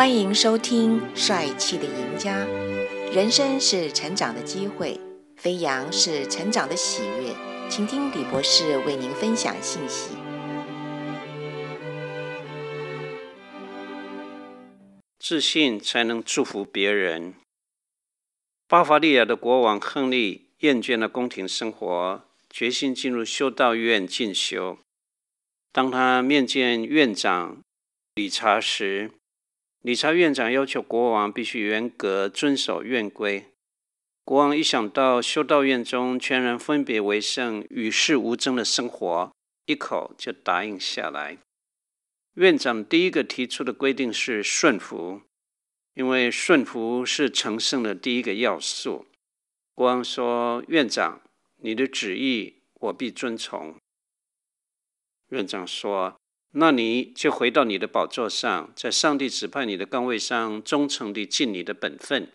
欢迎收听《帅气的赢家》。人生是成长的机会，飞扬是成长的喜悦。请听李博士为您分享信息。自信才能祝福别人。巴伐利亚的国王亨利厌倦了宫廷生活，决心进入修道院进修。当他面见院长理查时，理查院长要求国王必须严格遵守院规。国王一想到修道院中全人分别为圣、与世无争的生活，一口就答应下来。院长第一个提出的规定是顺服，因为顺服是成圣的第一个要素。国王说：“院长，你的旨意我必遵从。”院长说：“那你就回到你的宝座上，在上帝指派你的岗位上，忠诚地尽你的本分。”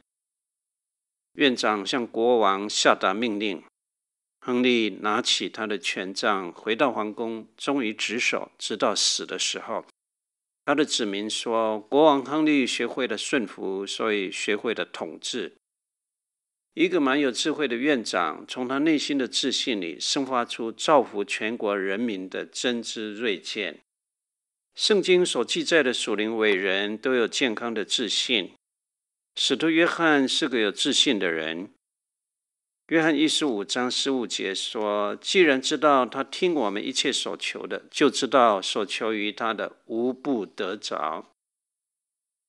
院长向国王下达命令。亨利拿起他的权杖，回到皇宫，忠于职守，直到死的时候。他的子民说：“国王亨利学会了顺服，所以学会了统治。”一个蛮有智慧的院长，从他内心的自信里生发出造福全国人民的真知锐见。圣经所记载的属灵伟人都有健康的自信。使徒约翰是个有自信的人。约翰一十五章十五节说：“既然知道他听我们一切所求的，就知道所求于他的无不得着。”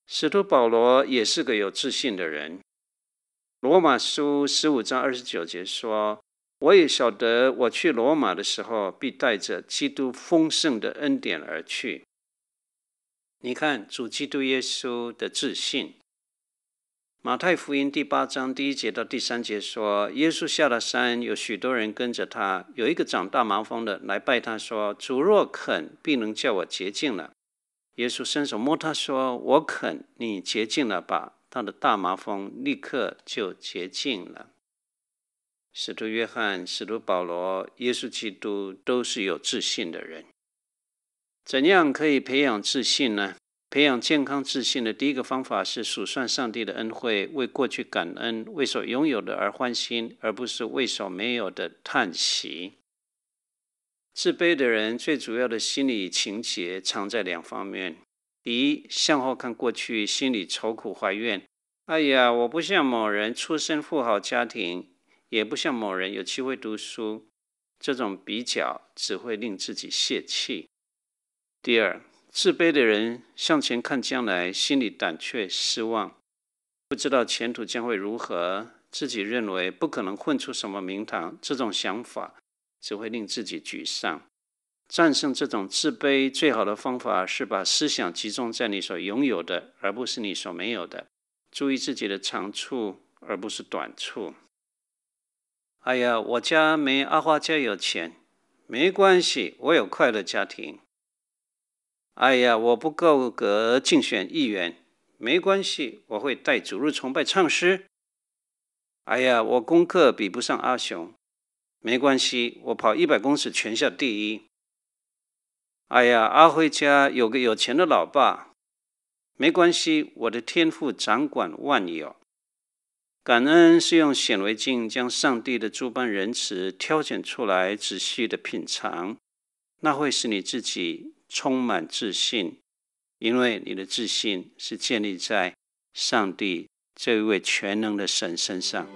使徒保罗也是个有自信的人。罗马书十五章二十九节说：“我也晓得，我去罗马的时候，必带着基督丰盛的恩典而去。”你看，主基督耶稣的自信。马太福音第八章第一节到第三节说：“耶稣下了山，有许多人跟着他。有一个长大麻风的来拜他说：‘主若肯，必能叫我洁净了。’耶稣伸手摸他说：‘我肯，你洁净了吧。’”他的大麻风立刻就洁净了。使徒约翰、使徒保罗、耶稣基督都是有自信的人。怎样可以培养自信呢？培养健康自信的第一个方法是数算上帝的恩惠，为过去感恩，为所拥有的而欢心，而不是为所没有的叹息。自卑的人最主要的心理情结藏在两方面。第一，向后看过去，心里愁苦怀怨。哎呀，我不像某人出身富豪家庭，也不像某人有机会读书。这种比较只会令自己泄气。第二，自卑的人向前看将来，心里胆怯失望，不知道前途将会如何，自己认为不可能混出什么名堂。这种想法只会令自己沮丧。战胜这种自卑最好的方法是把思想集中在你所拥有的，而不是你所没有的。注意自己的长处，而不是短处。哎呀，我家没阿花家有钱，没关系，我有快乐家庭。哎呀，我不够格竞选议员，没关系，我会带主日崇拜唱诗。哎呀，我功课比不上阿雄，没关系，我跑一百公尺全校第一。哎呀，阿辉家有个有钱的老爸，没关系，我的天赋掌管万有。感恩是用显微镜将上帝的诸般仁慈挑选出来，仔细的品尝，那会使你自己充满自信，因为你的自信是建立在上帝这一位全能的神身上。